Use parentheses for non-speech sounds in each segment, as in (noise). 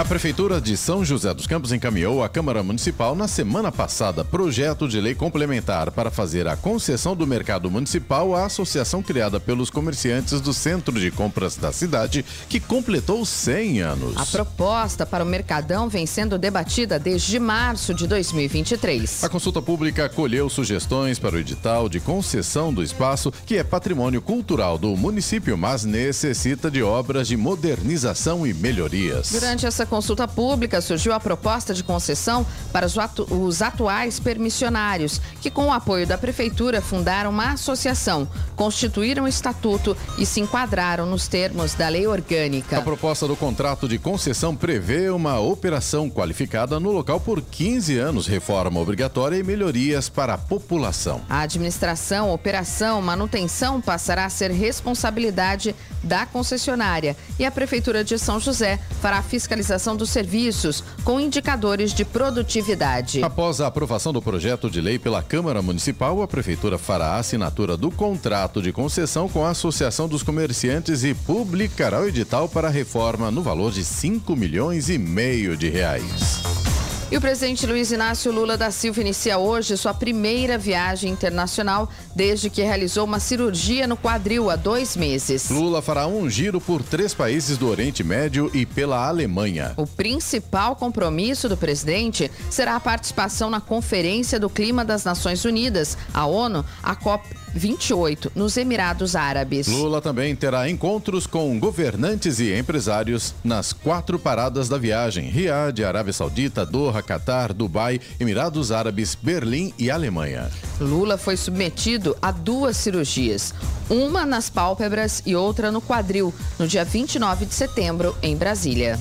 A Prefeitura de São José dos Campos encaminhou à Câmara Municipal na semana passada projeto de lei complementar para fazer a concessão do mercado municipal à associação criada pelos comerciantes do centro de compras da cidade, que completou 100 anos. A proposta para o Mercadão vem sendo debatida desde março de 2023. A consulta pública acolheu sugestões para o edital de concessão do espaço, que é patrimônio cultural do município, mas necessita de obras de modernização e melhorias. Durante essa consulta pública surgiu a proposta de concessão para os, atu os atuais permissionários, que, com o apoio da Prefeitura, fundaram uma associação, constituíram um estatuto e se enquadraram nos termos da lei orgânica. A proposta do contrato de concessão prevê uma operação qualificada no local por 15 anos, reforma obrigatória e melhorias para a população. A administração, operação, manutenção passará a ser responsabilidade da concessionária e a Prefeitura de São José fará a fiscalização dos serviços com indicadores de produtividade. Após a aprovação do projeto de lei pela Câmara Municipal, a Prefeitura fará a assinatura do contrato de concessão com a Associação dos Comerciantes e publicará o edital para a reforma no valor de 5 milhões e meio de reais. E o presidente Luiz Inácio Lula da Silva inicia hoje sua primeira viagem internacional desde que realizou uma cirurgia no quadril há dois meses. Lula fará um giro por três países do Oriente Médio e pela Alemanha. O principal compromisso do presidente será a participação na Conferência do Clima das Nações Unidas, a ONU, a COP 28, nos Emirados Árabes. Lula também terá encontros com governantes e empresários nas quatro paradas da viagem: Riad, Arábia Saudita, Doha, Catar, Dubai, Emirados Árabes, Berlim e Alemanha. Lula foi submetido a duas cirurgias, uma nas pálpebras e outra no quadril, no dia 29 de setembro, em Brasília.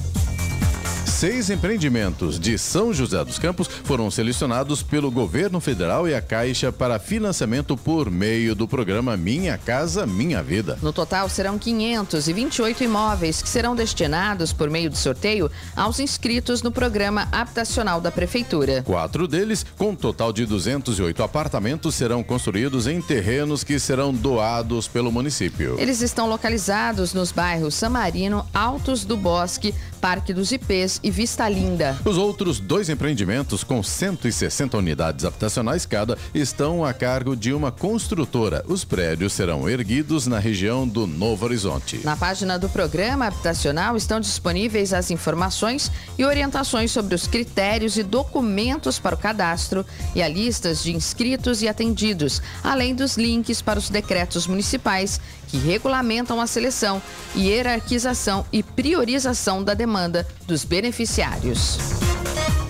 Seis empreendimentos de São José dos Campos foram selecionados pelo governo federal e a Caixa para financiamento por meio do programa Minha Casa Minha Vida. No total, serão 528 imóveis que serão destinados por meio de sorteio aos inscritos no programa habitacional da Prefeitura. Quatro deles, com um total de 208 apartamentos, serão construídos em terrenos que serão doados pelo município. Eles estão localizados nos bairros Samarino, Altos do Bosque, Parque dos Ipês e Vista Linda. Os outros dois empreendimentos, com 160 unidades habitacionais cada, estão a cargo de uma construtora. Os prédios serão erguidos na região do Novo Horizonte. Na página do programa habitacional estão disponíveis as informações e orientações sobre os critérios e documentos para o cadastro e a listas de inscritos e atendidos, além dos links para os decretos municipais que regulamentam a seleção, hierarquização e priorização da demanda dos beneficiários.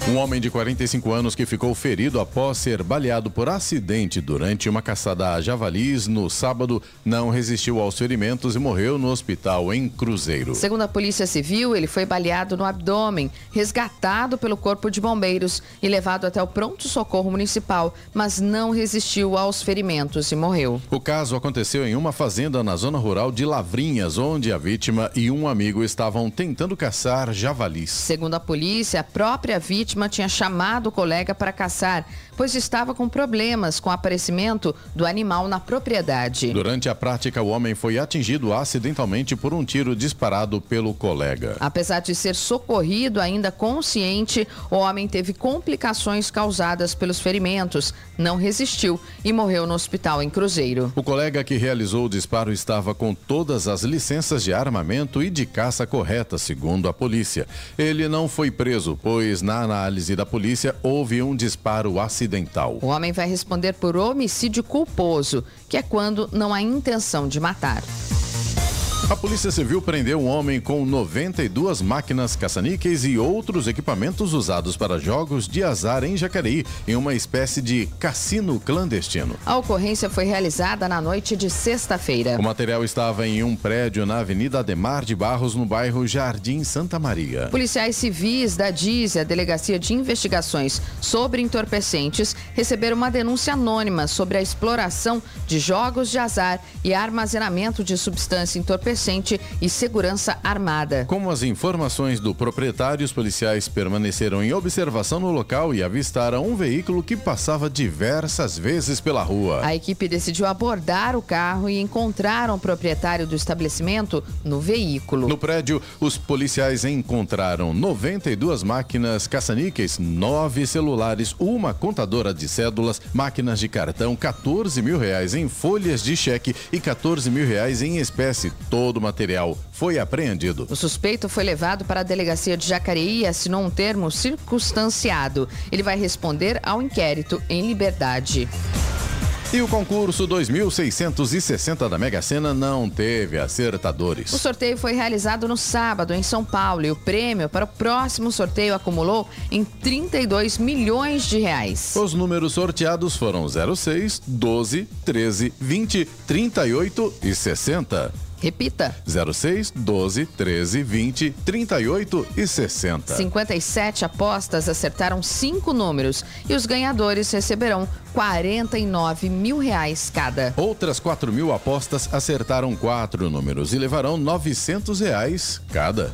Um homem de 45 anos que ficou ferido após ser baleado por acidente durante uma caçada a javalis no sábado não resistiu aos ferimentos e morreu no hospital em Cruzeiro. Segundo a Polícia Civil, ele foi baleado no abdômen, resgatado pelo Corpo de Bombeiros e levado até o pronto-socorro municipal, mas não resistiu aos ferimentos e morreu. O caso aconteceu em uma fazenda na zona rural de Lavrinhas, onde a vítima e um amigo estavam tentando caçar javalis. Segundo a polícia, a própria vítima vítima tinha chamado o colega para caçar, pois estava com problemas com o aparecimento do animal na propriedade. Durante a prática, o homem foi atingido acidentalmente por um tiro disparado pelo colega. Apesar de ser socorrido ainda consciente, o homem teve complicações causadas pelos ferimentos, não resistiu e morreu no hospital em Cruzeiro. O colega que realizou o disparo estava com todas as licenças de armamento e de caça corretas, segundo a polícia. Ele não foi preso, pois na análise da polícia houve um disparo acidental. O homem vai responder por homicídio culposo, que é quando não há intenção de matar. A Polícia Civil prendeu um homem com 92 máquinas caça-níqueis e outros equipamentos usados para jogos de azar em Jacareí, em uma espécie de cassino clandestino. A ocorrência foi realizada na noite de sexta-feira. O material estava em um prédio na Avenida Ademar de Barros, no bairro Jardim Santa Maria. Policiais civis da DIS, a Delegacia de Investigações sobre Entorpecentes, receberam uma denúncia anônima sobre a exploração de jogos de azar e armazenamento de substância entorpecente entorpecente e segurança armada. Como as informações do proprietário, os policiais permaneceram em observação no local e avistaram um veículo que passava diversas vezes pela rua. A equipe decidiu abordar o carro e encontraram o proprietário do estabelecimento no veículo. No prédio, os policiais encontraram 92 máquinas caça-níqueis, nove celulares, uma contadora de cédulas, máquinas de cartão, 14 mil reais em folhas de cheque e 14 mil reais em espécie. Todo o material foi apreendido. O suspeito foi levado para a delegacia de Jacareí e assinou um termo circunstanciado. Ele vai responder ao inquérito em liberdade. E o concurso 2660 da Mega Sena não teve acertadores. O sorteio foi realizado no sábado em São Paulo e o prêmio para o próximo sorteio acumulou em 32 milhões de reais. Os números sorteados foram 06, 12, 13, 20, 38 e 60. Repita. 06 12 13 20 38 e 60. 57 apostas acertaram cinco números e os ganhadores receberão 49 mil reais cada. Outras 4 mil apostas acertaram quatro números e levarão 900 reais cada.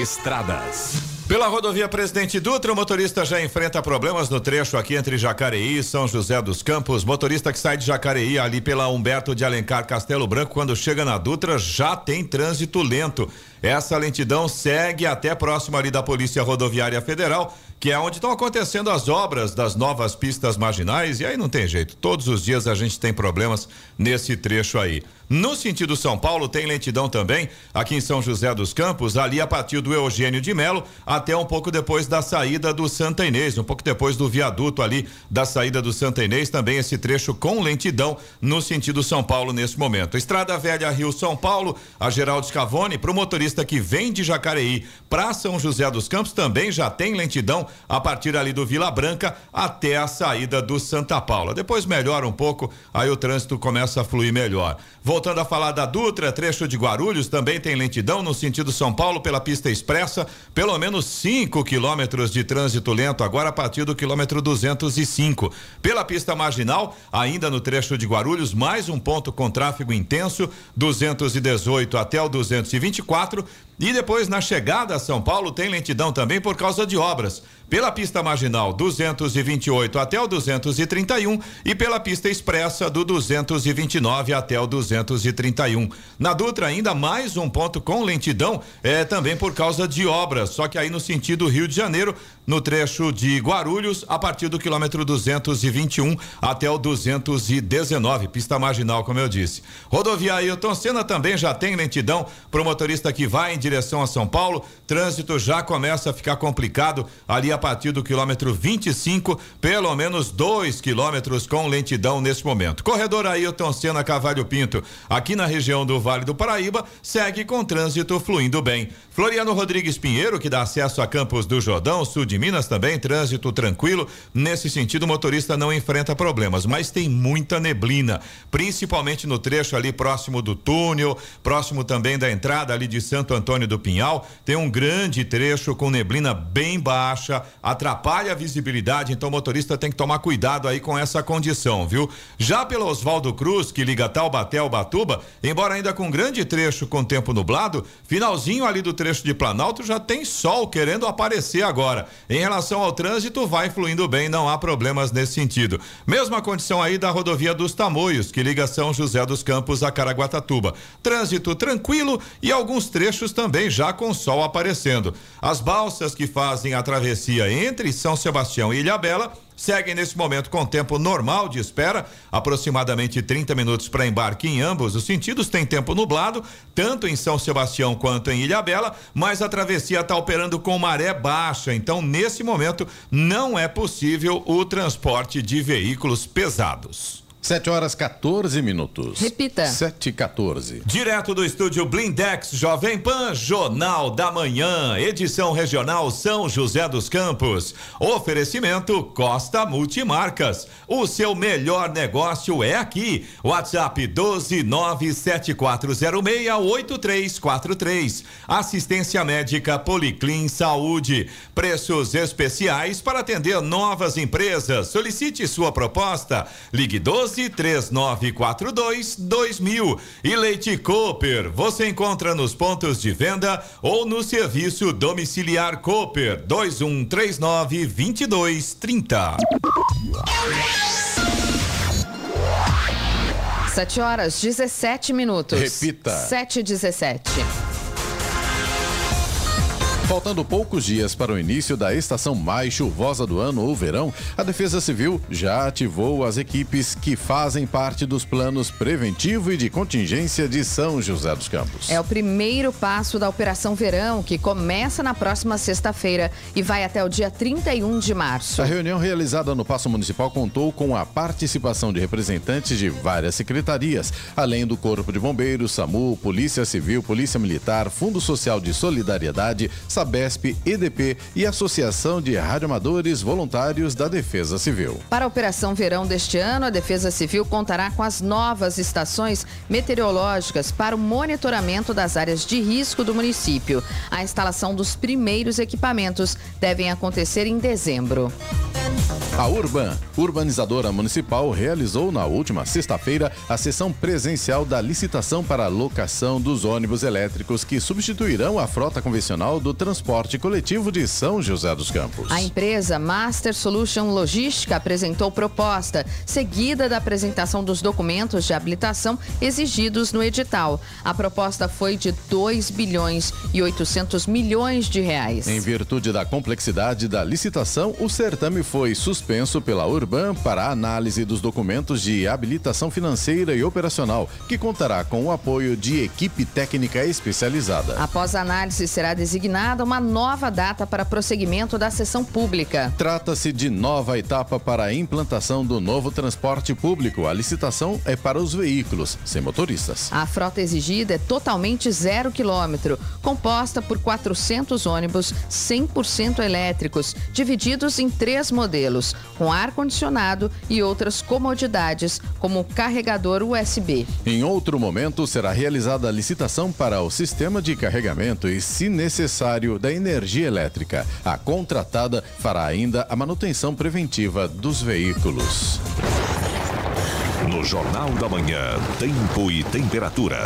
Estradas. Pela rodovia Presidente Dutra, o motorista já enfrenta problemas no trecho aqui entre Jacareí e São José dos Campos. Motorista que sai de Jacareí ali pela Humberto de Alencar Castelo Branco, quando chega na Dutra, já tem trânsito lento. Essa lentidão segue até próximo ali da Polícia Rodoviária Federal que é onde estão acontecendo as obras das novas pistas marginais, e aí não tem jeito. Todos os dias a gente tem problemas nesse trecho aí. No sentido São Paulo, tem lentidão também, aqui em São José dos Campos, ali a partir do Eugênio de Melo, até um pouco depois da saída do Santa Inês, um pouco depois do viaduto ali da saída do Santa Inês, também esse trecho com lentidão no sentido São Paulo nesse momento. Estrada Velha Rio São Paulo, a Geraldo Scavone, para o motorista que vem de Jacareí para São José dos Campos, também já tem lentidão a partir ali do Vila Branca até a saída do Santa Paula. Depois melhora um pouco, aí o trânsito começa a fluir melhor. Voltando a falar da Dutra, trecho de Guarulhos também tem lentidão no sentido São Paulo pela pista expressa, pelo menos 5 quilômetros de trânsito lento agora a partir do quilômetro 205. Pela pista marginal, ainda no trecho de Guarulhos, mais um ponto com tráfego intenso, 218 até o 224 e depois, na chegada a São Paulo, tem lentidão também por causa de obras. Pela pista marginal 228 até o 231 e pela pista expressa do 229 até o 231. Na Dutra, ainda mais um ponto com lentidão, é também por causa de obras, só que aí no sentido Rio de Janeiro, no trecho de Guarulhos, a partir do quilômetro 221 até o 219, pista marginal, como eu disse. Rodovia Ailton Senna também já tem lentidão para o motorista que vai em direção a São Paulo. Trânsito já começa a ficar complicado ali a partir do quilômetro 25, pelo menos dois quilômetros com lentidão nesse momento. Corredor Ailton Senna Cavalho Pinto, aqui na região do Vale do Paraíba, segue com trânsito fluindo bem. Floriano Rodrigues Pinheiro, que dá acesso a Campos do Jordão, sul de Minas também, trânsito tranquilo. Nesse sentido, o motorista não enfrenta problemas, mas tem muita neblina, principalmente no trecho ali próximo do túnel, próximo também da entrada ali de Santo Antônio do Pinhal. Tem um grande trecho com neblina bem baixa, atrapalha a visibilidade, então o motorista tem que tomar cuidado aí com essa condição, viu? Já pelo Oswaldo Cruz, que liga Taubaté ao Batuba, embora ainda com grande trecho com tempo nublado, finalzinho ali do trecho trecho de Planalto já tem sol querendo aparecer agora. Em relação ao trânsito, vai fluindo bem, não há problemas nesse sentido. Mesma condição aí da rodovia dos Tamoios, que liga São José dos Campos a Caraguatatuba. Trânsito tranquilo e alguns trechos também já com sol aparecendo. As balsas que fazem a travessia entre São Sebastião e Ilhabela seguem nesse momento com tempo normal de espera, aproximadamente 30 minutos para embarque em ambos os sentidos. Tem tempo nublado, tanto em São Sebastião quanto em Ilhabela, mas a travessia está operando com maré baixa, então nesse momento não é possível o transporte de veículos pesados. 7 horas 14 minutos. Repita. 7 e 14. Direto do estúdio Blindex Jovem Pan, Jornal da Manhã, edição regional São José dos Campos. Oferecimento Costa Multimarcas. O seu melhor negócio é aqui. WhatsApp 12974068343. Assistência médica Policlin Saúde. Preços especiais para atender novas empresas. Solicite sua proposta. Ligue 12 12 3942 2000. E Leite Cooper, você encontra nos pontos de venda ou no serviço domiciliar Cooper 2139 2230. 7 horas 17 minutos. Repita. 7 e 17. Faltando poucos dias para o início da estação mais chuvosa do ano ou verão, a Defesa Civil já ativou as equipes que fazem parte dos planos preventivo e de contingência de São José dos Campos. É o primeiro passo da Operação Verão, que começa na próxima sexta-feira e vai até o dia 31 de março. A reunião realizada no Paço Municipal contou com a participação de representantes de várias secretarias, além do Corpo de Bombeiros, SAMU, Polícia Civil, Polícia Militar, Fundo Social de Solidariedade, Sabesp, EDP e Associação de Radioamadores Voluntários da Defesa Civil. Para a Operação Verão deste ano, a Defesa Civil contará com as novas estações meteorológicas para o monitoramento das áreas de risco do município. A instalação dos primeiros equipamentos devem acontecer em dezembro. A Urban, urbanizadora municipal, realizou na última sexta-feira a sessão presencial da licitação para a locação dos ônibus elétricos que substituirão a frota convencional do transporte coletivo de São José dos Campos. A empresa Master Solution Logística apresentou proposta, seguida da apresentação dos documentos de habilitação exigidos no edital. A proposta foi de 2 bilhões e 800 milhões de reais. Em virtude da complexidade da licitação, o certame foi suspenso pela Urban para a análise dos documentos de habilitação financeira e operacional, que contará com o apoio de equipe técnica especializada. Após a análise, será designada uma nova data para prosseguimento da sessão pública. Trata-se de nova etapa para a implantação do novo transporte público. A licitação é para os veículos, sem motoristas. A frota exigida é totalmente zero quilômetro, composta por 400 ônibus 100% elétricos, divididos em três modelos, com ar-condicionado e outras comodidades, como carregador USB. Em outro momento, será realizada a licitação para o sistema de carregamento e, se necessário, da energia elétrica. A contratada fará ainda a manutenção preventiva dos veículos. No Jornal da Manhã, tempo e temperatura.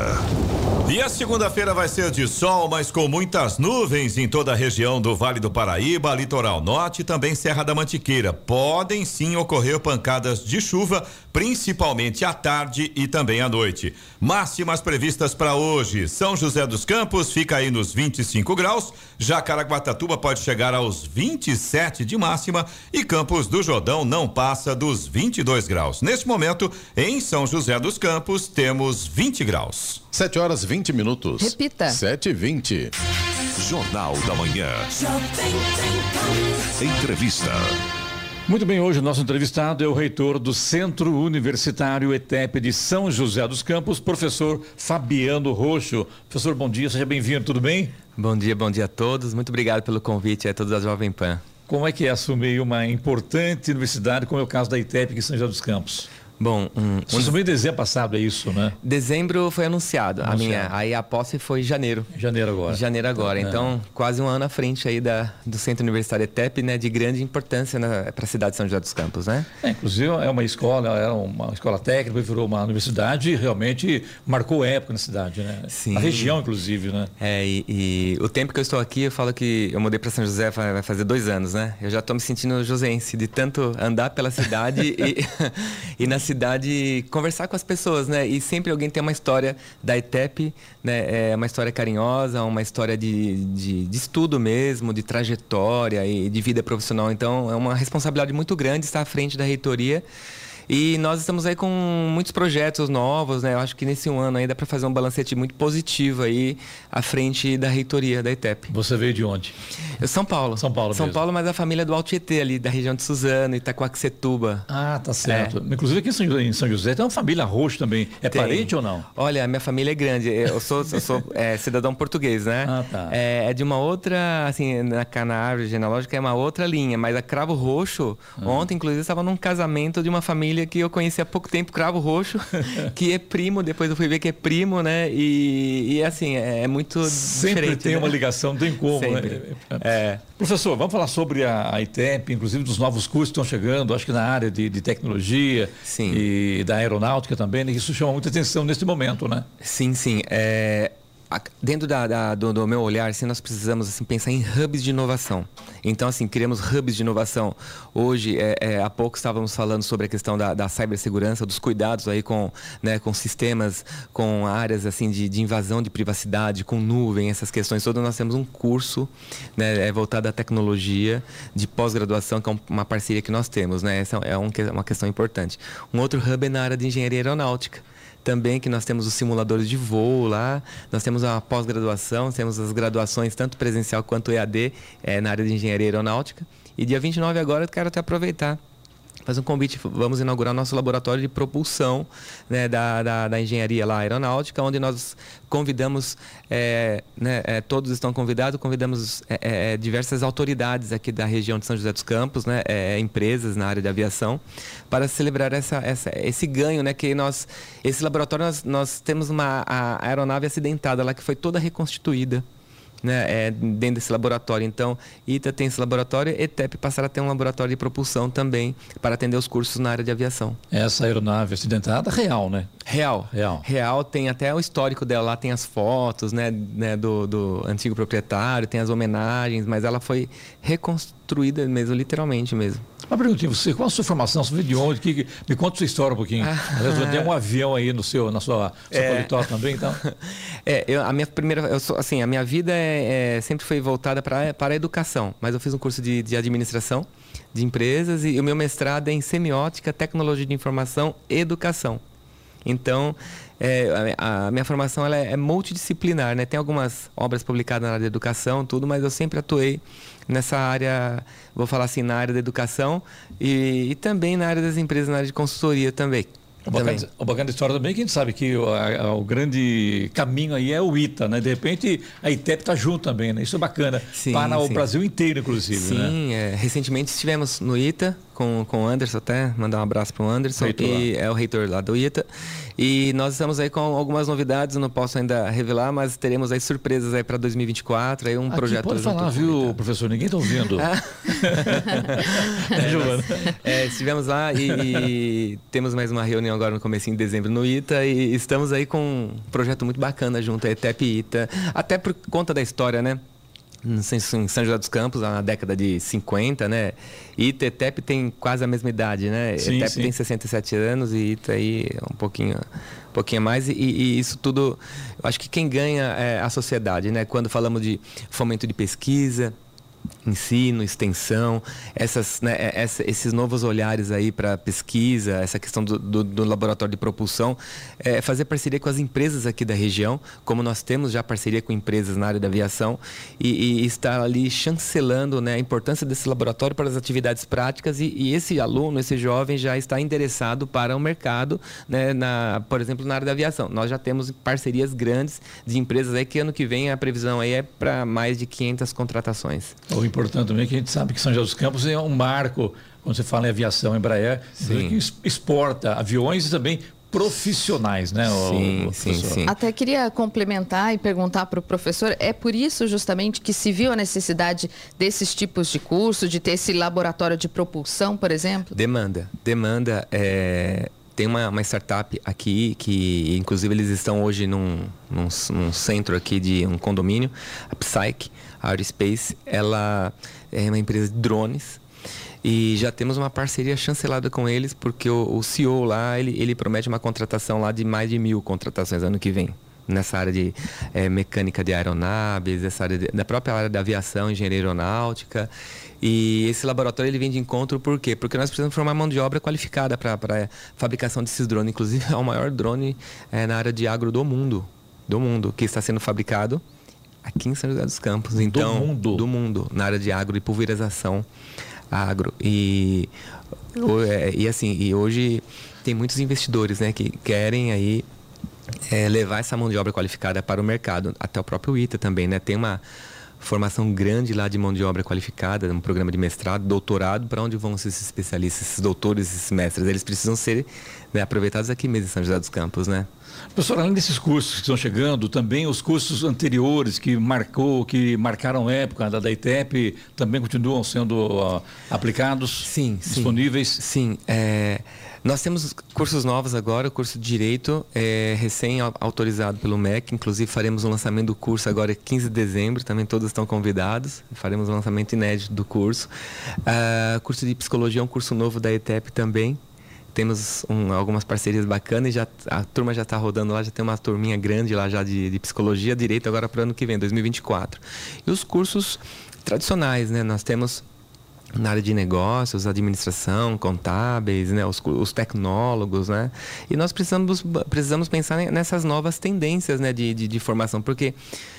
E a segunda-feira vai ser de sol, mas com muitas nuvens em toda a região do Vale do Paraíba, Litoral Norte e também Serra da Mantiqueira. Podem sim ocorrer pancadas de chuva, principalmente à tarde e também à noite. Máximas previstas para hoje: São José dos Campos fica aí nos 25 graus, Jacaraguatatuba pode chegar aos 27 de máxima e Campos do Jordão não passa dos 22 graus. Neste momento, em São José dos Campos, temos 20 graus. 7 horas 20 minutos. Repita. 7 e 20. Jornal da Manhã. Entrevista. Muito bem, hoje o nosso entrevistado é o reitor do Centro Universitário ETEP de São José dos Campos, professor Fabiano Roxo. Professor, bom dia, seja bem-vindo, tudo bem? Bom dia, bom dia a todos. Muito obrigado pelo convite a todos da Jovem Pan. Como é que é assumir uma importante universidade, como é o caso da ITEP aqui em São José dos Campos? Bom, um, Você em dezembro passado, é isso, né? dezembro foi anunciado, a minha, aí a posse foi em janeiro. Janeiro agora. Janeiro agora, É. então quase um ano à frente aí da, do Centro Universitário ETEP, né, de grande importância para a cidade de São José dos Campos, né? É, inclusive é uma escola, era uma escola técnica, virou uma universidade e realmente marcou época na cidade, né? Sim. Na região, inclusive, né? É, e, e o tempo que eu estou aqui, eu falo que eu mudei para São José vai vai fazer dois anos, né? Eu já estou me sentindo josense, de tanto andar pela cidade (laughs) e, e na cidade conversar com as pessoas, né? E sempre alguém tem uma história da ITEP, né? É uma história carinhosa, uma história de, de, de estudo mesmo, de trajetória e de vida profissional. Então, é uma responsabilidade muito grande estar à frente da reitoria. E nós estamos aí com muitos projetos novos, né? Eu acho que nesse um ano aí dá para fazer um balancete muito positivo aí à frente da reitoria da ITEP. Você veio de onde? Eu, São Paulo. São Paulo São mesmo. Paulo, mas a família do Alto Tietê ali, da região de Suzano, Itacoaxetuba. Ah, tá certo. É. Inclusive aqui em São José, em São José tem uma família roxo também. É Tem. parente ou não? Olha, minha família é grande. Eu sou, eu sou é, cidadão português, né? Ah, tá. É, é de uma outra, assim, na, na árvore genealógica é uma outra linha, mas a Cravo Roxo, Ah. ontem, inclusive, estava num casamento de uma família família que eu conheci há pouco tempo, Cravo Roxo, (laughs) que é primo, depois eu fui ver que é primo, né? E, e assim, é, é muito Sempre tem né? uma ligação, não tem como, Sempre. né? É. Professor, vamos falar sobre a, a ITEP, inclusive dos novos cursos que estão chegando, acho que na área de, de tecnologia Sim. e da aeronáutica também, né? Isso chama muita atenção nesse momento, né? Sim, sim. É, dentro da, da- do, do meu olhar, assim, nós precisamos assim, pensar em hubs de inovação. Então, assim, criamos hubs de inovação. Hoje, é, é, há pouco estávamos falando sobre a questão da, da cibersegurança, dos cuidados aí com, né, com sistemas, com áreas assim de, de invasão de privacidade, com nuvem, essas questões todas. Nós temos um curso né, é, voltado à tecnologia de pós-graduação, que é um- uma parceria que nós temos. Né? Essa é um que- uma questão importante. Um outro hub é na área de engenharia aeronáutica também que nós temos os simuladores de voo lá, nós temos a pós-graduação, temos as graduações tanto presencial quanto EAD eh, na área de engenharia aeronáutica. E dia 29 agora eu quero até aproveitar fazer um convite, vamos inaugurar nosso laboratório de propulsão né, da, da, da engenharia lá aeronáutica, onde nós convidamos, eh, né, eh, todos estão convidados, convidamos eh, eh, diversas autoridades aqui da região de São José dos Campos, né, eh, empresas na área de aviação, para celebrar essa, essa, esse ganho, né, que nós, esse laboratório nós, nós temos uma aeronave acidentada lá que foi toda reconstituída né, é, dentro desse laboratório. Então, ITA tem esse laboratório, ETEP passará a ter um laboratório de propulsão também para atender os cursos na área de aviação. Essa aeronave acidentada, real, né? Real. Real. Real tem até o histórico dela lá, tem as fotos, né, né, do, do antigo proprietário, tem as homenagens, mas ela foi reconstruída mesmo, literalmente mesmo. Uma perguntinha, você, qual a sua formação? Você veio de onde? Que, que- me conta sua história um pouquinho. (laughs) Aliás, tem um avião aí no seu, na sua, seu É. também, então. (laughs) É, eu, a minha primeira, eu sou, assim, a minha vida é, é- sempre foi voltada para para a educação, mas eu fiz um curso de, de administração de empresas e o meu mestrado é em semiótica, tecnologia de informação, e educação. Então, é, a, minha formação ela é, é multidisciplinar, né? Tem algumas obras publicadas na área da educação, tudo, mas eu sempre atuei nessa área, vou falar assim, na área da educação e, e também na área das empresas, na área de consultoria também. O bacana, o bacana da história também é que a gente sabe que o, a- o grande caminho aí é o ITA, né? De repente a ITEP está junto também, né? Isso é bacana. Sim, para o sim. Brasil inteiro, inclusive, né? Sim, é, recentemente estivemos no ITA com, com o Anderson até, mandar um abraço para o Anderson, Reitor e é o reitor lá do ITA. E nós estamos aí com algumas novidades, não posso ainda revelar, mas teremos aí surpresas aí para 2024, aí um Aqui projeto pode junto falar, viu, professor? Ninguém está ouvindo. Ah. (laughs) É, Giovana? É, estivemos lá e, e temos mais uma reunião agora no começo de dezembro no ITA e estamos aí com um projeto muito bacana junto a ETEP e ITA, até por conta da história, né? Em São em São José dos Campos, na década de 50, né? E ETEP tem quase a mesma idade, né? Sim, ETEP sim. tem 67 anos e ITA aí é um pouquinho, um pouquinho a mais. E, e isso tudo, eu acho que quem ganha é a sociedade, né? Quando falamos de fomento de pesquisa, ensino, extensão, essas, né, é- essa- esses novos olhares aí para pesquisa, essa questão do, do- do laboratório de propulsão, é, fazer parceria com as empresas aqui da região, como nós temos já parceria com empresas na área da aviação, e, e estar ali chancelando né, a importância desse laboratório para as atividades práticas e, e esse aluno, esse jovem já está endereçado para o mercado, né, na, por exemplo, na área da aviação. Nós já temos parcerias grandes de empresas aí que ano que vem a previsão aí é para mais de 500 contratações. O importante também é que a gente sabe que São José dos Campos é um marco, quando você fala em aviação, Embraer, Sim. que exporta aviões e também profissionais, né? Sim, o sim, professor? sim. Até queria complementar e perguntar para o professor, é por isso justamente que se viu a necessidade desses tipos de curso, de ter esse laboratório de propulsão, por exemplo? Demanda. Demanda. é, Tem uma, uma startup aqui que, inclusive, eles estão hoje num, num, num centro aqui de um condomínio, a Psyche Aerospace. Ela é uma empresa de drones. E já temos uma parceria chancelada com eles, porque o, o CEO lá, ele, ele promete uma contratação lá de mais de mil contratações ano que vem. Nessa área de eh, mecânica de aeronaves, essa área de- da própria área da aviação, engenharia aeronáutica. E esse laboratório ele vem de encontro por quê? Porque nós precisamos formar mão de obra qualificada para a fabricação desses drones. Inclusive, é o maior drone eh, na área de agro do mundo. Do mundo, que está sendo fabricado aqui em São José dos Campos. Então, mundo? Do mundo, na área de agro e pulverização agro. E, é, e assim, e hoje tem muitos investidores né, que querem aí é, levar essa mão de obra qualificada para o mercado, até o próprio ITA também, né? Tem uma formação grande lá de mão de obra qualificada, um programa de mestrado, doutorado, para onde vão esses especialistas, esses doutores, esses mestres? Eles precisam ser né, aproveitados aqui mesmo em São José dos Campos, né? Professor, além desses cursos que estão chegando, também os cursos anteriores que marcou, que marcaram a época da, da ITEP, também continuam sendo uh, aplicados? Sim, disponíveis? Sim, sim é, nós temos cursos novos agora, o curso de Direito é recém-autorizado pelo MEC, inclusive faremos um lançamento do curso agora 15 de dezembro, também todos estão convidados, faremos um lançamento inédito do curso. Uh, curso de Psicologia é um curso novo da ETEP também, temos um, algumas parcerias bacanas e já, a turma já está rodando lá, já tem uma turminha grande lá já de, de psicologia, direito agora para o ano que vem, 2024. E os cursos tradicionais, né? Nós temos na área de negócios, administração, contábeis, né, os, os, tecnólogos, né, e nós precisamos, precisamos pensar nessas novas tendências, né, de, de, de, formação, porque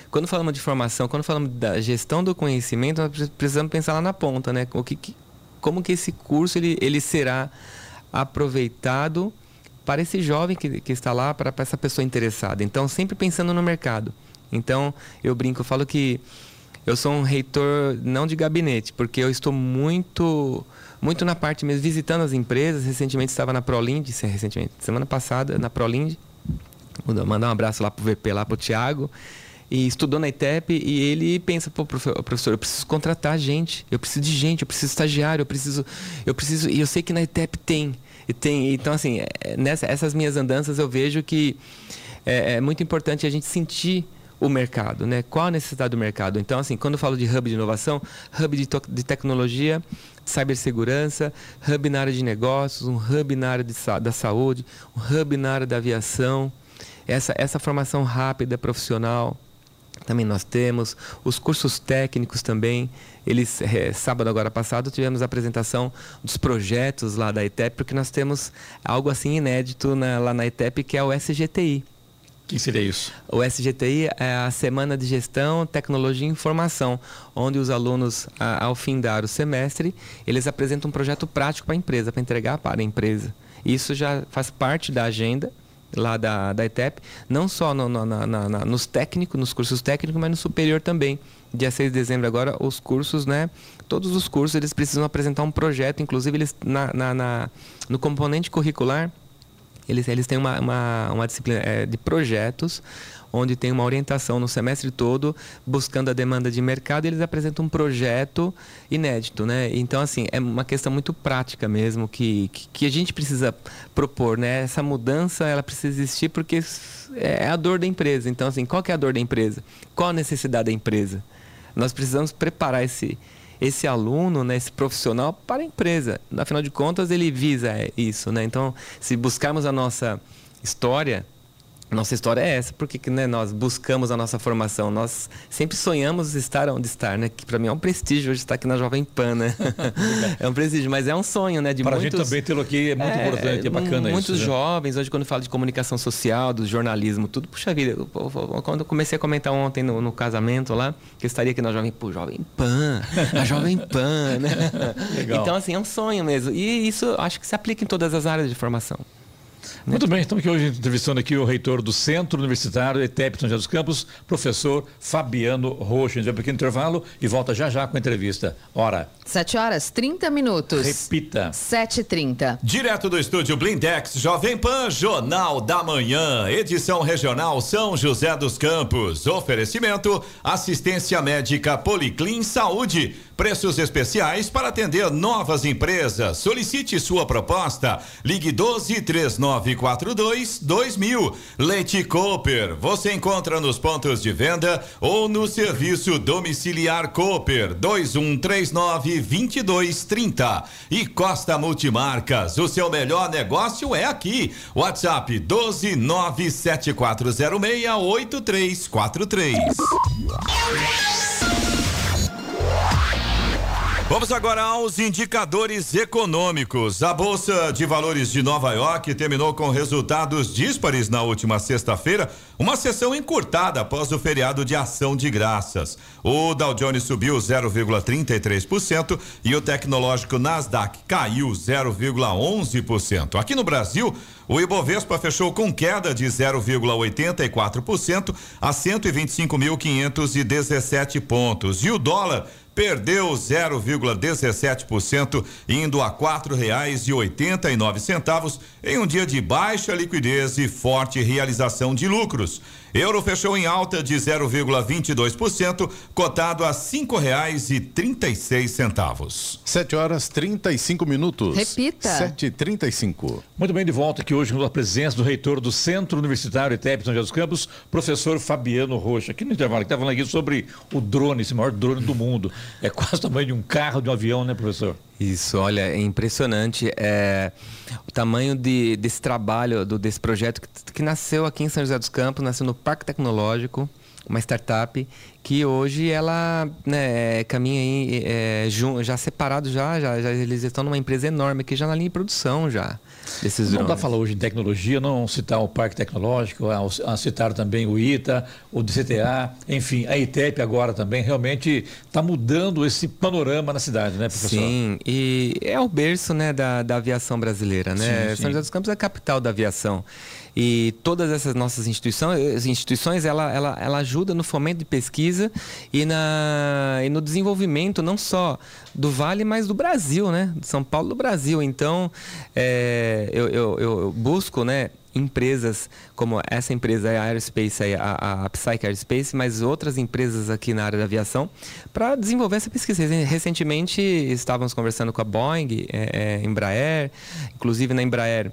quando falamos de formação, quando falamos da gestão do conhecimento, nós precisamos pensar lá na ponta, né, o que, como que esse curso ele, ele será aproveitado para esse jovem que, que está lá, para, para essa pessoa interessada. Então, sempre pensando no mercado. Então, eu brinco, eu falo que eu sou um reitor não de gabinete, porque eu estou muito muito na parte mesmo, visitando as empresas. Recentemente estava na Prolind, recentemente, semana passada, na Prolind. Mandar um abraço lá pro VP, lá pro Thiago. E estudou na ITEP e ele pensa, pô, professor, eu preciso contratar gente, eu preciso de gente, eu preciso de estagiário, eu preciso. Eu preciso. E eu sei que na ITEP tem. E tem, então, assim, é, nessa, essas minhas andanças eu vejo que é, é, muito importante a gente sentir o mercado, né? Qual a necessidade do mercado? Então, assim, quando eu falo de hub de inovação, hub de, de tecnologia, cibersegurança, hub na área de negócios, um hub na área de, da saúde, um hub na área da aviação, essa, essa formação rápida, profissional, também nós temos os cursos técnicos também. Eles é, sábado agora passado tivemos a apresentação dos projetos lá da ITEP, porque nós temos algo assim inédito na, lá na ITEP que é o SGTI. Que seria isso? O SGTI é a Semana de Gestão, Tecnologia e Informação, onde os alunos, ao findar o semestre, eles apresentam um projeto prático para a empresa, para entregar para a empresa. Isso já faz parte da agenda lá da, da ETEP, não só no, no, na, na, nos técnicos, nos cursos técnicos, mas no superior também. Dia 6 de dezembro agora, os cursos, né? Todos os cursos, eles precisam apresentar um projeto, inclusive eles na, na, na no componente curricular, eles, eles têm uma, uma, uma disciplina é, de projetos, onde tem uma orientação no semestre todo, buscando a demanda de mercado, e eles apresentam um projeto inédito, né? Então, assim, é uma questão muito prática mesmo, que, que, que a gente precisa propor, né? Essa mudança, ela precisa existir porque é a dor da empresa. Então, assim, qual que é a dor da empresa? Qual a necessidade da empresa? Nós precisamos preparar esse, esse aluno, né, esse profissional para a empresa. Afinal de contas, ele visa isso, né? Então, se buscarmos a nossa história, nossa história é essa, porque né, nós buscamos a nossa formação, nós sempre sonhamos estar onde estar, né? Que para mim é um prestígio hoje estar aqui na Jovem Pan, né? (laughs) é um prestígio, mas é um sonho, né? De para muitos, a gente também tê-lo aqui é muito é, importante, é bacana muitos isso. Muitos né? jovens, hoje quando falo de comunicação social, do jornalismo, tudo, puxa vida, eu, quando eu comecei a comentar ontem no, no, casamento lá, que eu estaria aqui na Jovem, pô, Jovem Pan, a Jovem Pan, né? (laughs) Legal. Então, assim, é um sonho mesmo. E isso acho que se aplica em todas as áreas de formação. Muito bem, estamos aqui hoje entrevistando aqui o reitor do Centro Universitário ETEP São José dos Campos, professor Fabiano Rocha. A gente vai um pequeno intervalo e volta já já com a entrevista. Hora. 7 horas 30 minutos. Repita. 7h30. Direto do estúdio Blindex, Jovem Pan, Jornal da Manhã, edição regional São José dos Campos. Oferecimento, assistência médica Policlin Saúde. Preços especiais para atender novas empresas. Solicite sua proposta. Ligue 12 3942 2000. Leite Cooper. Você encontra nos pontos de venda ou no serviço domiciliar Cooper 2139 2230. E Costa Multimarcas. O seu melhor negócio é aqui. WhatsApp 12 97406 8343. Vamos agora aos indicadores econômicos. A Bolsa de Valores de Nova York terminou com resultados díspares na última sexta-feira, uma sessão encurtada após o feriado de ação de graças. O Dow Jones subiu 0,33% e o tecnológico Nasdaq caiu 0,11%. Aqui no Brasil, o Ibovespa fechou com queda de 0,84% a 125.517 pontos. E o dólar perdeu 0,17%, indo a quatro reais e oitenta e nove centavos em um dia de baixa liquidez e forte realização de lucros. Euro fechou em alta de 0,22%, cotado a cinco reais e trinta e seis centavos. Sete horas trinta e cinco minutos. Repita. Sete trinta e cinco. Muito bem, de volta aqui hoje com a presença do reitor do Centro Universitário ETEP São José dos Campos, professor Fabiano Rocha. Aqui no intervalo, que está falando aqui sobre o drone, esse maior drone do mundo. É quase o tamanho de um carro, de um avião, né, professor? Isso, olha, é impressionante é, o tamanho de, desse trabalho, do, desse projeto que, que nasceu aqui em São José dos Campos, nasceu no Parque Tecnológico, uma startup que hoje ela né, caminha aí é, já separado já, já, já, eles estão numa empresa enorme aqui já na linha de produção já desses não drones. dá para falar hoje em tecnologia, não citar o Parque Tecnológico, a, a citar também o ITA, o DCTA, enfim, a ITEP agora também realmente está mudando esse panorama na cidade, né, professor? Sim, e é o berço né, da, da aviação brasileira, né? Sim, sim. São José dos Campos é a capital da aviação. E todas essas nossas instituições, instituições ela, ela, ela ajuda no fomento de pesquisa e, na, e no desenvolvimento não só do Vale, mas do Brasil, né? De São Paulo do Brasil. Então, é, eu, eu, eu busco, né? empresas como essa empresa a Aerospace, a, a Psyche Aerospace, mas outras empresas aqui na área da aviação, para desenvolver essa pesquisa. Recentemente estávamos conversando com a Boeing, é, é, Embraer, inclusive na Embraer.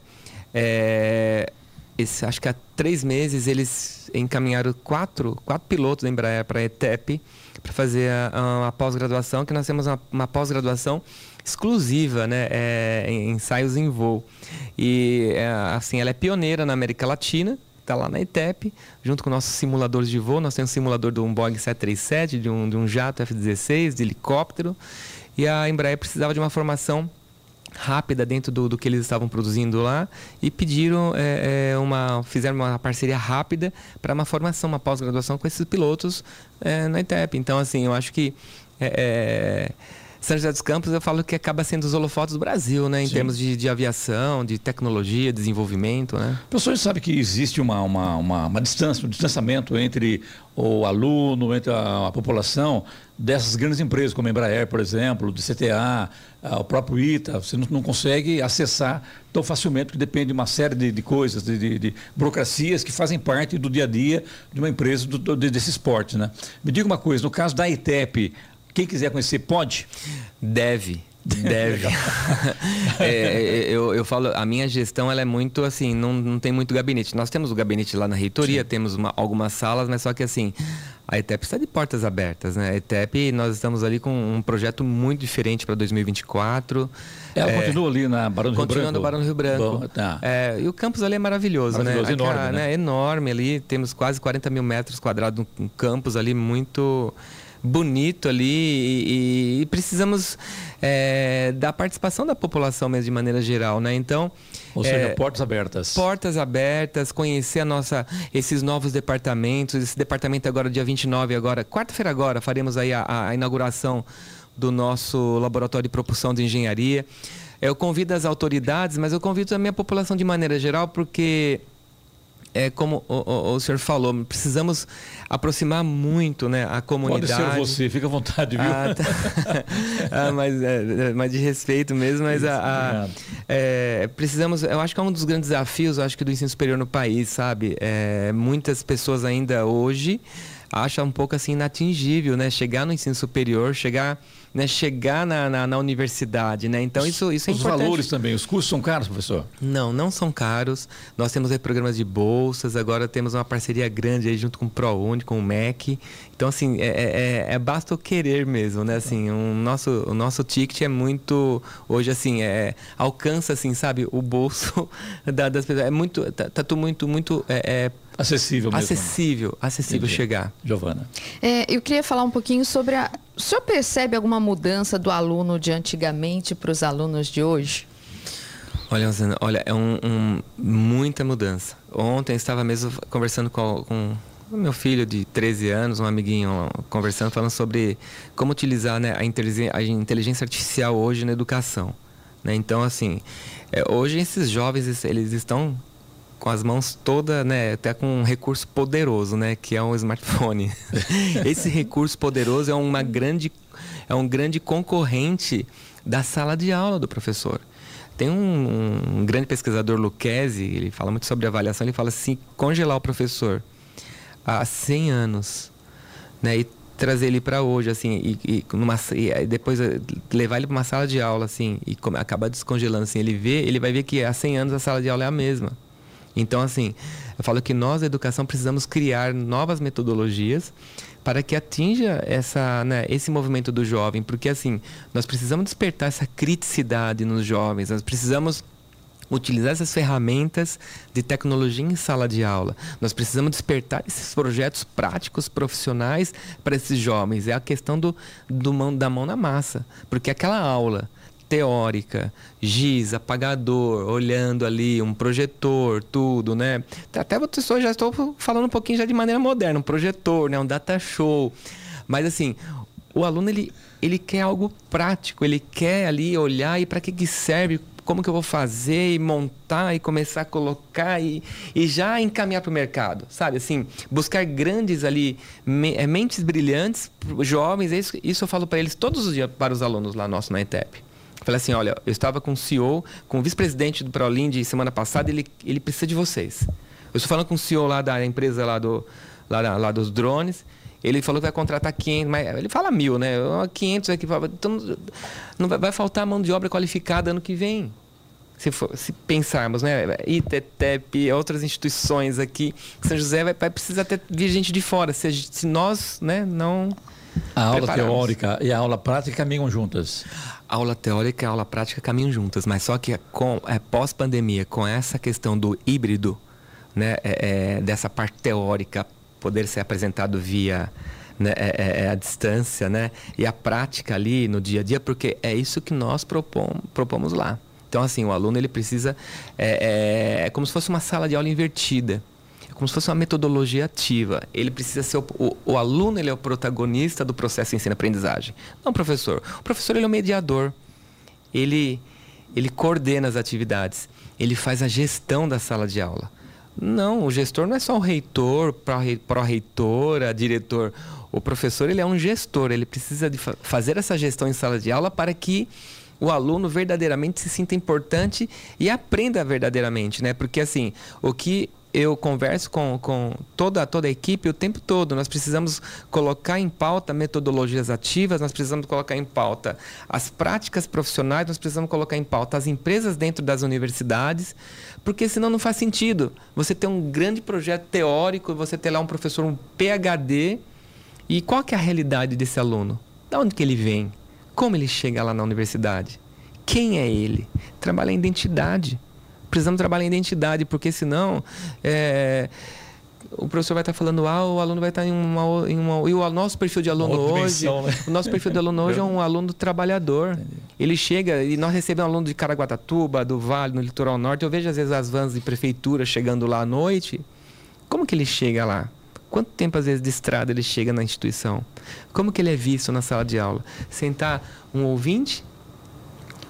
É, esse, acho que há três meses eles encaminharam quatro, quatro pilotos da Embraer para a ETEP para fazer a, a pós-graduação, que nós temos uma, uma pós-graduação exclusiva, né, é, em ensaios em voo. E é, assim, ela é pioneira na América Latina, está lá na ETEP, junto com nossos simuladores de voo. Nós temos um simulador de um Boeing 737, de um, de um jato F-16, de helicóptero. E a Embraer precisava de uma formação rápida dentro do, do que eles estavam produzindo lá e pediram é, é, uma fizeram uma parceria rápida para uma formação uma pós-graduação com esses pilotos é, na ITEP então assim eu acho que é, é, São José dos Campos eu falo que acaba sendo os holofotes do Brasil né em Sim. termos de, de, aviação de tecnologia desenvolvimento né o professor sabe que existe uma, uma, uma, uma distância um distanciamento entre o aluno entre a, a população dessas grandes empresas, como a Embraer, por exemplo, do CTA, ah, o próprio ITA, você não, não, consegue acessar tão facilmente, porque depende de uma série de, de coisas, de, de, de, burocracias que fazem parte do dia a dia de uma empresa do, do, desse esporte. Né? Me diga uma coisa, no caso da ITEP, quem quiser conhecer, pode? Deve. Deve. (laughs) É, é, eu, eu falo, a minha gestão ela é muito assim, não, não tem muito gabinete. Nós temos o gabinete lá na reitoria, Sim. temos uma, algumas salas, mas só que assim, a ETEP está de portas abertas, né? A ETEP, nós estamos ali com um projeto muito diferente para 2024. Ela é, continua ali na Barão do Rio Branco? Continua no Barão do Rio Branco. Bom, tá. é, e o campus ali é maravilhoso, né? maravilhoso né? Enorme, né? né? Enorme ali, temos quase 40 mil metros quadrados, um campus ali muito bonito ali e, e precisamos é, da participação da população mesmo de maneira geral, né? Então, ou seja, é, portas abertas. Portas abertas, conhecer a nossa, esses novos departamentos. Esse departamento agora, dia 29, agora, quarta-feira agora, faremos aí a, a, inauguração do nosso laboratório de propulsão de engenharia. Eu convido as autoridades, mas eu convido também a população de maneira geral, porque é como o, o, o, senhor falou, precisamos aproximar muito né, a comunidade. Pode ser você, fica à vontade, viu? Ah, tá. (laughs) ah, mas, é, mas de respeito mesmo, mas Isso, a, a é, precisamos, eu acho que é um dos grandes desafios, acho que do ensino superior no país, sabe? É, muitas pessoas ainda hoje acham um pouco assim inatingível, né? Chegar no ensino superior, chegar né, chegar na, na, na, universidade, né? Então isso, isso é os importante. Os valores também, os custos são caros, professor? Não, não são caros. Nós temos programas de bolsas, agora temos uma parceria grande aí junto com o ProUni, com o MEC. Então, assim, é, é, é, é basta o querer mesmo, né? Assim, o nosso, o nosso ticket é muito, hoje, assim, é, alcança, assim, sabe, o bolso (laughs) da, das pessoas. É muito, tá, tá tudo muito, muito... É, é Acessível mesmo. Acessível, acessível Entendi. chegar. Giovana. É, eu queria falar um pouquinho sobre a. O senhor percebe alguma mudança do aluno de antigamente para os alunos de hoje? Olha, Rosana, olha, é um, um- muita mudança. Ontem eu estava mesmo conversando com, com o meu filho de 13 anos, um amiguinho, conversando, falando sobre como utilizar né, a, inteligência, a inteligência artificial hoje na educação. né? Então, assim, é, hoje esses jovens, eles estão com as mãos toda, né, até com um recurso poderoso, né, que é um smartphone. (laughs) Esse recurso poderoso é uma grande é um grande concorrente da sala de aula do professor. Tem um, um grande pesquisador, Lucchesi, ele fala muito sobre avaliação, ele fala assim, congelar o professor há 100 anos, né, e trazer ele para hoje, assim, e, e numa, e depois eh, levar ele para uma sala de aula, assim, e acabar descongelando, assim, ele vê, ele vai ver que há 100 anos a sala de aula é a mesma. Então, assim, eu falo que nós, da educação, precisamos criar novas metodologias para que atinja essa, né, esse movimento do jovem, porque assim, nós precisamos despertar essa criticidade nos jovens, nós precisamos utilizar essas ferramentas de tecnologia em sala de aula. Nós precisamos despertar esses projetos práticos, profissionais para esses jovens. É a questão do, do mão, da mão na massa. Porque aquela aula teórica, giz, apagador, olhando ali, um projetor, tudo, né? Até pessoas já estou falando um pouquinho já de maneira moderna, um projetor, né? um data show. Mas assim, o aluno ele, ele quer algo prático, ele quer ali olhar e para que, que serve, como que eu vou fazer e montar e começar a colocar e, e já encaminhar para o mercado, sabe? Assim, buscar grandes ali, eh, mentes brilhantes, jovens, é isso, isso eu falo para eles todos os dias, para os alunos lá nossos na ETEP. Falei assim, olha, eu estava com o CEO, com o vice-presidente do Prolim de semana passada, ele, ele precisa de vocês. Eu estou falando com o CEO lá da empresa lá, do, lá, lá dos drones, ele falou que vai contratar 500, mas ele fala mil, né? 500 aqui, então não vai, vai faltar mão de obra qualificada ano que vem. Se, for- se pensarmos, né? ITTEP, outras instituições aqui, São José vai, vai precisar ter vir gente de fora. Se, se nós, né, não A aula Preparamos. teórica e a aula prática caminham juntas. Aula teórica e aula prática caminham juntas, mas só que com é, pós-pandemia, com essa questão do híbrido, né, é, é, dessa parte teórica poder ser apresentado via né, é, é, é, a distância, né, e a prática ali no dia a dia, porque é isso que nós propom, propomos lá. Então, assim, o aluno ele precisa é, é, é como se fosse uma sala de aula invertida. Como se fosse uma metodologia ativa. Ele precisa ser o, o, o aluno, ele é o protagonista do processo de ensino-aprendizagem. Não professor. O professor ele é o mediador. Ele ele coordena as atividades. Ele faz a gestão da sala de aula. Não, o gestor não é só o reitor, pró-rei- pró-reitora, diretor. O professor ele é um gestor. Ele precisa de fa- fazer essa gestão em sala de aula para que o aluno verdadeiramente se sinta importante e aprenda verdadeiramente, né? Porque assim, o que eu converso com, com toda, toda a equipe o tempo todo. Nós precisamos colocar em pauta metodologias ativas, nós precisamos colocar em pauta as práticas profissionais, nós precisamos colocar em pauta as empresas dentro das universidades, porque senão não faz sentido. Você ter um grande projeto teórico, você ter lá um professor, um PhD, e qual que é a realidade desse aluno? Da onde que ele vem? Como ele chega lá na universidade? Quem é ele? Trabalhar em identidade. Precisamos trabalhar em identidade, porque senão é, o professor vai estar falando A, o aluno vai estar em uma, em uma. E o nosso perfil de aluno hoje. né? O nosso perfil de aluno hoje é um (laughs) aluno trabalhador. Ele chega e nós recebemos um aluno de Caraguatatuba, do Vale, no litoral norte. Eu vejo às vezes as vans de prefeitura chegando lá à noite. Como que ele chega lá? Quanto tempo, às vezes, de estrada ele chega na instituição? Como que ele é visto na sala de aula? Sentar um ouvinte?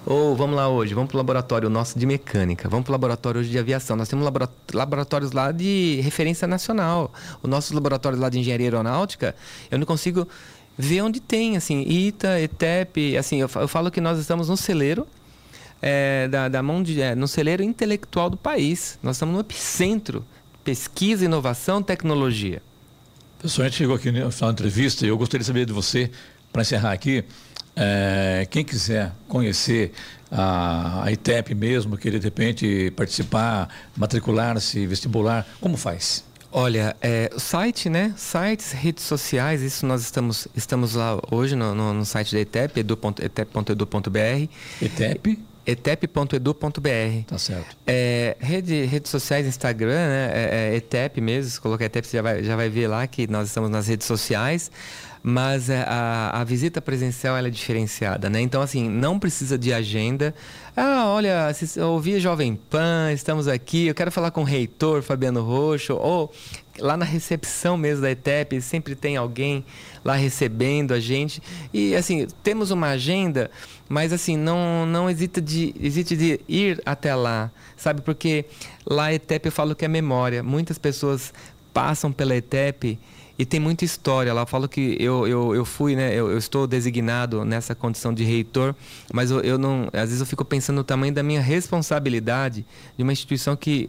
Ou vamos lá hoje, vamos para o laboratório nosso de mecânica, vamos para o laboratório hoje de aviação. Nós temos labora- laboratórios lá de referência nacional. Os nossos laboratórios lá de engenharia aeronáutica, eu não consigo ver onde tem, assim, ITA, ETEP, assim, eu falo que nós estamos no celeiro, é, da, da mão de, é, no celeiro intelectual do país. Nós estamos no epicentro, pesquisa, inovação, tecnologia. Pessoal, a gente chegou aqui no final da entrevista e eu gostaria de saber de você, para encerrar aqui, é, quem quiser conhecer a, a ITEP mesmo, querer de repente participar, matricular-se, vestibular, como faz? Olha, é, site, né? Sites, redes sociais, isso nós estamos, estamos lá hoje no, no, no site da ETEP, edu.etep.edu.br. ITEP? etep.edu.br. Tá certo. É, rede, redes sociais, Instagram, né? É, é ETEP mesmo. Se colocar ETEP, você já vai, já vai ver lá que nós estamos nas redes sociais. Mas é, a, a visita presencial é diferenciada, né? Então, assim, não precisa de agenda. Ah, olha, ouvi Jovem Pan, estamos aqui, eu quero falar com o reitor Fabiano Roxo, ou lá na recepção mesmo da ETEP, sempre tem alguém lá recebendo a gente. E assim, temos uma agenda, mas assim, não, não existe de, existe de ir até lá, sabe? Porque lá a ETEP eu falo que é memória. Muitas pessoas passam pela ETEP e tem muita história lá. Eu falo que eu, eu, eu fui, né? Eu, eu estou designado nessa condição de reitor, mas eu, eu não. Às vezes eu fico pensando no tamanho da minha responsabilidade de uma instituição que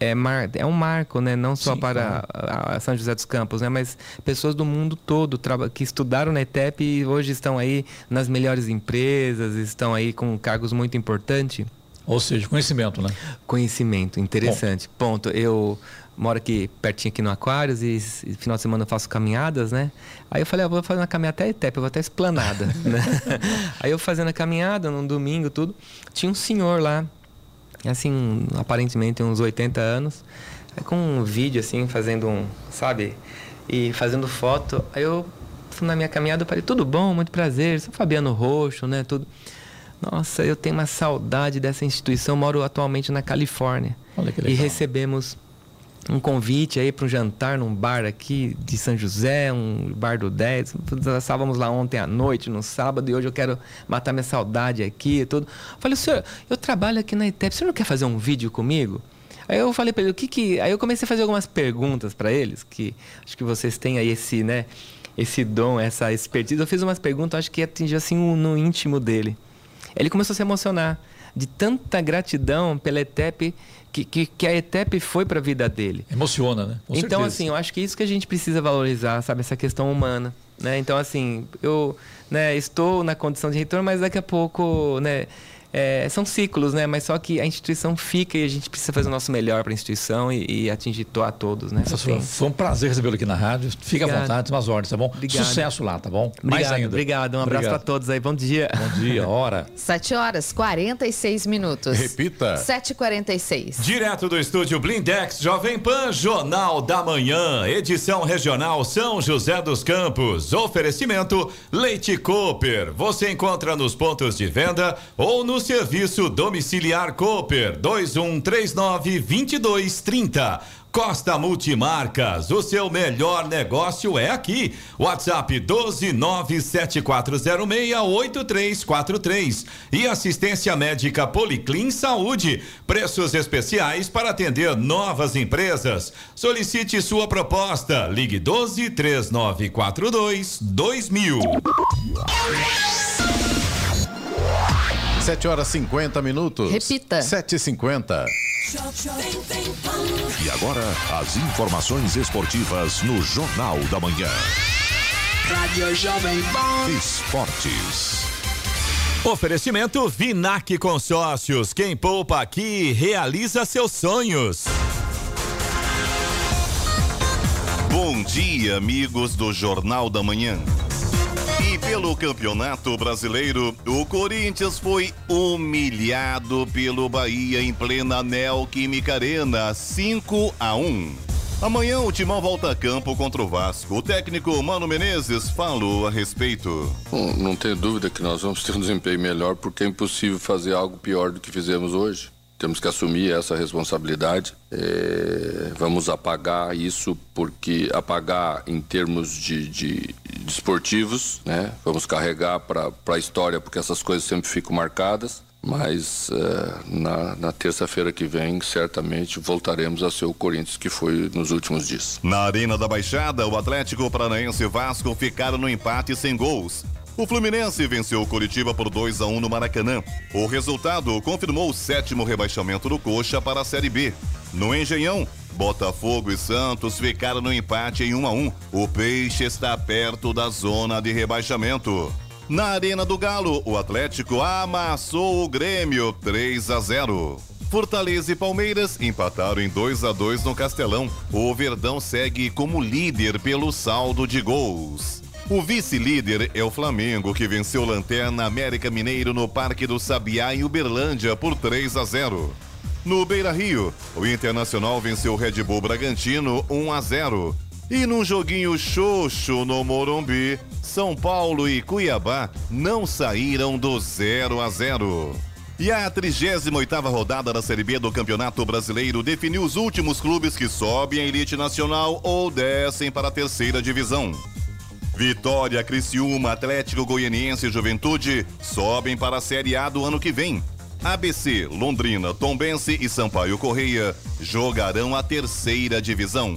é, mar, é um marco, né? não só Sim, para a, a São José dos Campos, né? mas pessoas do mundo todo que estudaram na ETEP e hoje estão aí nas melhores empresas, estão aí com cargos muito importantes. Ou seja, conhecimento, né? Conhecimento, interessante. Bom. Ponto. Eu moro aqui pertinho aqui no Aquários e, e, final de semana eu faço caminhadas, né? Aí eu falei, ah, vou fazer uma caminhada até ETEP, eu vou até esplanada, (laughs) né? Aí eu fazendo a caminhada num domingo, tudo, tinha um senhor lá assim, aparentemente uns 80 anos, com um vídeo assim, fazendo um, sabe? E fazendo foto. Aí eu, na minha caminhada, eu falei, tudo bom, muito prazer, sou Fabiano Roxo, né, tudo. Nossa, eu tenho uma saudade dessa instituição, moro atualmente na Califórnia. E recebemos um convite aí para um jantar num bar aqui de São José, um bar do 10. Estávamos lá ontem à noite, no sábado, e hoje eu quero matar minha saudade aqui e tudo. Falei, senhor, eu trabalho aqui na ITEP, o senhor não quer fazer um vídeo comigo? Aí eu falei para ele, o que que... Aí eu comecei a fazer algumas perguntas para eles, que acho que vocês têm aí esse, né, esse dom, essa expertise. Eu fiz umas perguntas, acho que atingiu assim no íntimo dele. Ele começou a se emocionar de tanta gratidão pela ETEP que, que, que a ETEP foi para a vida dele. Emociona, né? Com então, certeza. assim, eu acho que é isso que a gente precisa valorizar, sabe? Essa questão humana. Né? Então, assim, eu né, estou na condição de reitor, mas daqui a pouco, né? É, são ciclos, né? Mas só que a instituição fica e a gente precisa fazer o nosso melhor para a instituição e, e, atingir a todos, né? Foi, foi, um prazer recebê-lo aqui na rádio. Fica obrigado. à vontade, umas ordens, tá bom? Obrigado. Sucesso lá, tá bom? Obrigado, Mais ainda. Obrigado, um abraço para todos aí. Bom dia. Bom dia, hora. (laughs) 7 horas 46 minutos. Repita. 7h46. Direto do estúdio Blindex Jovem Pan, Jornal da Manhã, edição regional São José dos Campos. Oferecimento Leite Cooper. Você encontra nos pontos de venda ou no serviço domiciliar Cooper 2139 2230. Costa Multimarcas, o seu melhor negócio é aqui. WhatsApp 12974068343 e assistência médica Policlin Saúde. Preços especiais para atender novas empresas. Solicite sua proposta. Ligue 12 3942 2000. 7 horas 50 minutos. Repita. 7h50. E agora, as informações esportivas no Jornal da Manhã. Rádio Jovem Pan. Esportes. Oferecimento Vinac Consórcios. Quem poupa aqui realiza seus sonhos. Bom dia, amigos do Jornal da Manhã. Pelo Campeonato Brasileiro, o Corinthians foi humilhado pelo Bahia em plena Neoquímica Arena, 5 a 1. Amanhã o Timão volta a campo contra o Vasco. O técnico Mano Menezes falou a respeito. Bom, não tenho dúvida que nós vamos ter um desempenho melhor porque é impossível fazer algo pior do que fizemos hoje. Temos que assumir essa responsabilidade. É, vamos apagar isso, porque apagar em termos de, de, de esportivos, né? Vamos carregar para a história, porque essas coisas sempre ficam marcadas. Mas é, na, na terça-feira que vem, certamente voltaremos a ser o Corinthians que foi nos últimos dias. Na Arena da Baixada, o Atlético Paranaense e Vasco ficaram no empate sem gols. O Fluminense venceu o Curitiba por 2 a 1 no Maracanã. O resultado confirmou o sétimo rebaixamento do Coxa para a Série B. No Engenhão, Botafogo e Santos ficaram no empate em 1 a 1. O Peixe está perto da zona de rebaixamento. Na Arena do Galo, o Atlético amassou o Grêmio 3 a 0. Fortaleza e Palmeiras empataram em 2 a 2 no Castelão. O Verdão segue como líder pelo saldo de gols. O vice-líder é o Flamengo, que venceu Lanterna América Mineiro no Parque do Sabiá, em Uberlândia, por 3 a 0. No Beira Rio, o Internacional venceu o Red Bull Bragantino 1 a 0. E num joguinho xoxo no Morumbi, São Paulo e Cuiabá não saíram do 0 a 0. E a 38ª rodada da Série B do Campeonato Brasileiro definiu os últimos clubes que sobem à elite nacional ou descem para a terceira divisão. Vitória, Criciúma, Atlético Goianiense e Juventude sobem para a Série A do ano que vem. ABC, Londrina, Tombense e Sampaio Correia jogarão a terceira divisão.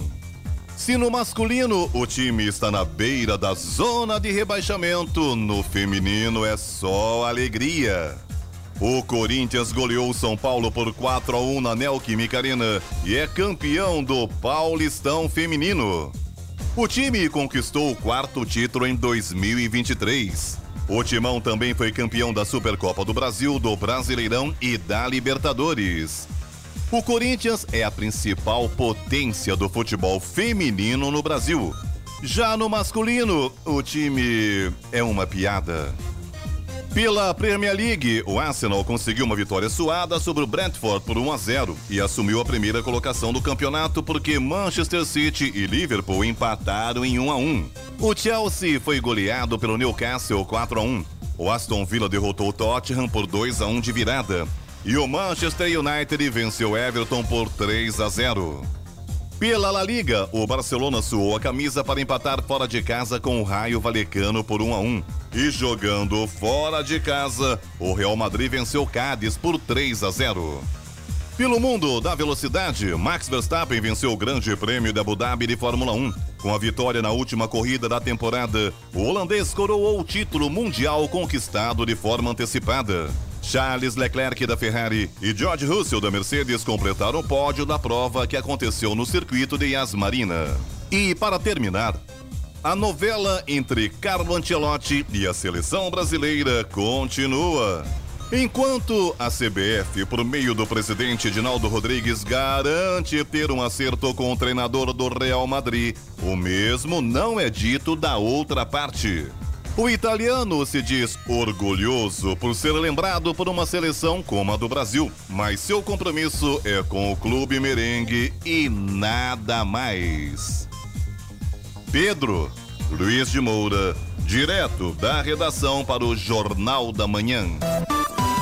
Se no masculino o time está na beira da zona de rebaixamento, no feminino é só alegria. O Corinthians goleou São Paulo por 4 a 1 na Neoquímica Arena e é campeão do Paulistão Feminino. O time conquistou o quarto título em 2023. O Timão também foi campeão da Supercopa do Brasil, do Brasileirão e da Libertadores. O Corinthians é a principal potência do futebol feminino no Brasil. Já no masculino, o time é uma piada. Pela Premier League, o Arsenal conseguiu uma vitória suada sobre o Brentford por 1 a 0 e assumiu a primeira colocação do campeonato porque Manchester City e Liverpool empataram em 1 a 1. O Chelsea foi goleado pelo Newcastle 4 a 1. O Aston Villa derrotou o Tottenham por 2 a 1 de virada. E o Manchester United venceu Everton por 3 a 0. Pela La Liga, o Barcelona suou a camisa para empatar fora de casa com o Raio Valecano por 1 a 1. E jogando fora de casa, o Real Madrid venceu Cádiz por 3 a 0. Pelo mundo da velocidade, Max Verstappen venceu o Grande Prêmio de Abu Dhabi de Fórmula 1. Com a vitória na última corrida da temporada, o holandês coroou o título mundial conquistado de forma antecipada. Charles Leclerc da Ferrari e George Russell da Mercedes completaram o pódio da prova que aconteceu no circuito de Yas Marina. E para terminar, a novela entre Carlo Ancelotti e a seleção brasileira continua. Enquanto a CBF, por meio do presidente Edinaldo Rodrigues, garante ter um acerto com o treinador do Real Madrid, o mesmo não é dito da outra parte. O italiano se diz orgulhoso por ser lembrado por uma seleção como a do Brasil, mas seu compromisso é com o clube merengue e nada mais. Pedro Luiz de Moura, direto da redação para o Jornal da Manhã.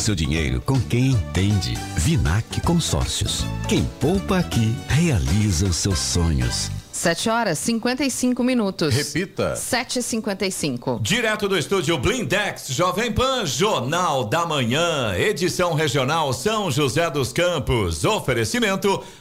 o seu dinheiro com quem entende. Vinac Consórcios. Quem poupa aqui realiza os seus sonhos. 7 horas 55 minutos. Repita. 7h55. Direto do estúdio Blindex, Jovem Pan, Jornal da Manhã, edição regional São José dos Campos. Oferecimento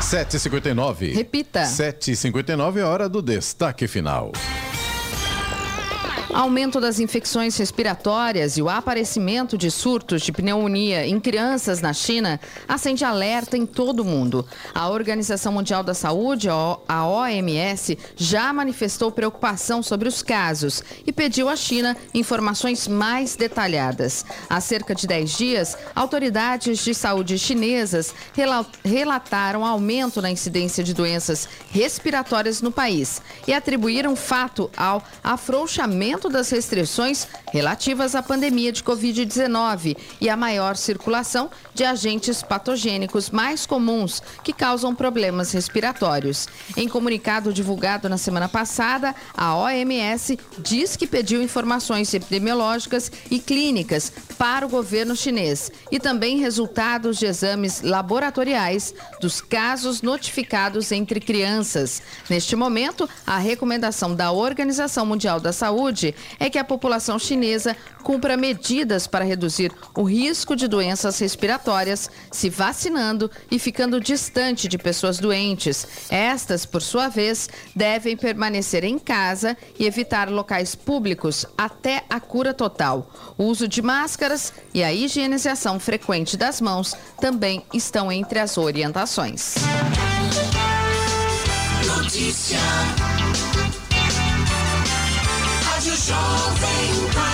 7h59. Repita. 7h59 é hora do destaque final. Aumento das infecções respiratórias e o aparecimento de surtos de pneumonia em crianças na China acende alerta em todo o mundo. A Organização Mundial da Saúde, a OMS, já manifestou preocupação sobre os casos e pediu à China informações mais detalhadas. Há cerca de 10 dias, autoridades de saúde chinesas relataram aumento na incidência de doenças respiratórias no país e atribuíram fato ao afrouxamento das restrições relativas à pandemia de Covid-19 e a maior circulação de agentes patogênicos mais comuns que causam problemas respiratórios. Em comunicado divulgado na semana passada, a OMS diz que pediu informações epidemiológicas e clínicas para o governo chinês e também resultados de exames laboratoriais dos casos notificados entre crianças. Neste momento, a recomendação da Organização Mundial da Saúde é que a população chinesa cumpra medidas para reduzir o risco de doenças respiratórias, se vacinando e ficando distante de pessoas doentes. Estas, por sua vez, devem permanecer em casa e evitar locais públicos até a cura total. O uso de máscaras e a higienização frequente das mãos também estão entre as orientações. Notícia. Rádio Jovem Pan.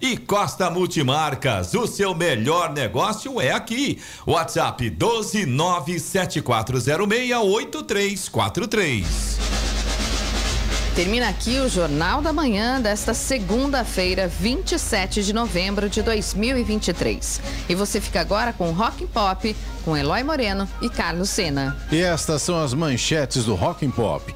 E Costa Multimarcas, o seu melhor negócio é aqui. WhatsApp 12974068343. Termina aqui o Jornal da Manhã desta segunda-feira, 27 de novembro de 2023. E você fica agora com Rock and Pop, com Eloy Moreno e Carlos Sena. E estas são as manchetes do Rock and Pop.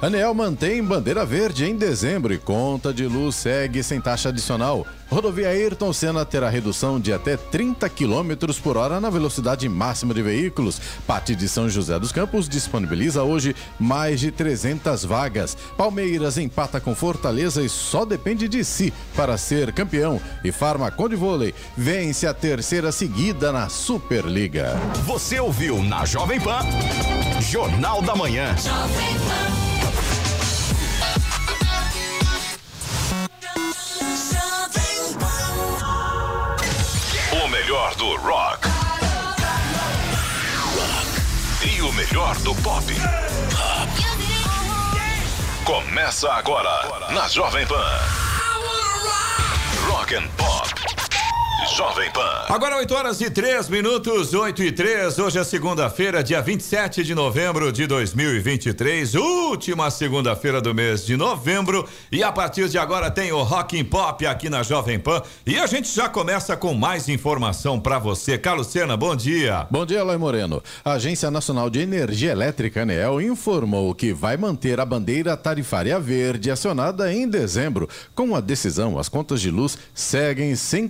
Anel mantém bandeira verde em dezembro e conta de luz segue sem taxa adicional. Rodovia Ayrton Senna terá redução de até 30 km por hora na velocidade máxima de veículos. Pati de São José dos Campos disponibiliza hoje mais de 300 vagas. Palmeiras empata com Fortaleza e só depende de si para ser campeão. E Farmacon de Vôlei vence a terceira seguida na Superliga. Você ouviu na Jovem Pan, Jornal da Manhã. O melhor do rock. E o melhor do pop. Começa agora na Jovem Pan. Rock and Pop. Jovem Pan. Agora 8 horas e 3 minutos, 8 e 3. Hoje é segunda-feira, dia 27 de novembro de 2023, última segunda-feira do mês de novembro. E a partir de agora tem o Rock and Pop aqui na Jovem Pan. E a gente já começa com mais informação para você. Carlos Sena, bom dia. Bom dia, Eloy Moreno. A Agência Nacional de Energia Elétrica, ANEEL, informou que vai manter a bandeira tarifária verde acionada em dezembro. Com a decisão, as contas de luz seguem sem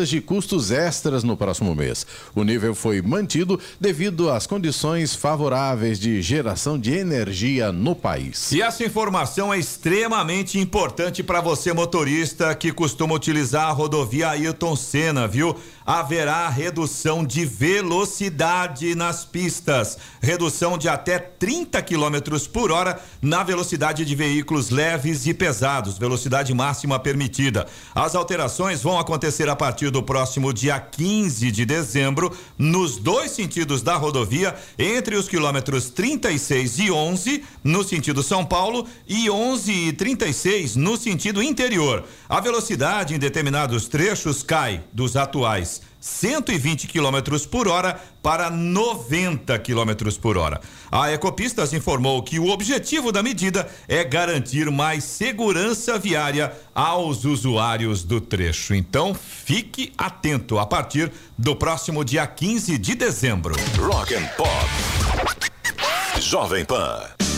cobranças de custos extras no próximo mês. O nível foi mantido devido às condições favoráveis de geração de energia no país. E essa informação é extremamente importante para você, motorista, que costuma utilizar a rodovia Ailton Senna, viu? Haverá redução de velocidade nas pistas, redução de até 30 km por hora na velocidade de veículos leves e pesados, velocidade máxima permitida. As alterações vão acontecer a partir do próximo dia 15 de dezembro, nos dois sentidos da rodovia, entre os quilômetros 36 e 11, no sentido São Paulo, e 11 e 36 no sentido interior. A velocidade em determinados trechos cai dos atuais 120 km por hora para 90 km por hora. A Ecopistas informou que o objetivo da medida é garantir mais segurança viária aos usuários do trecho. Então, fique atento a partir do próximo dia 15 de dezembro. Rock and Pop. Jovem Pan.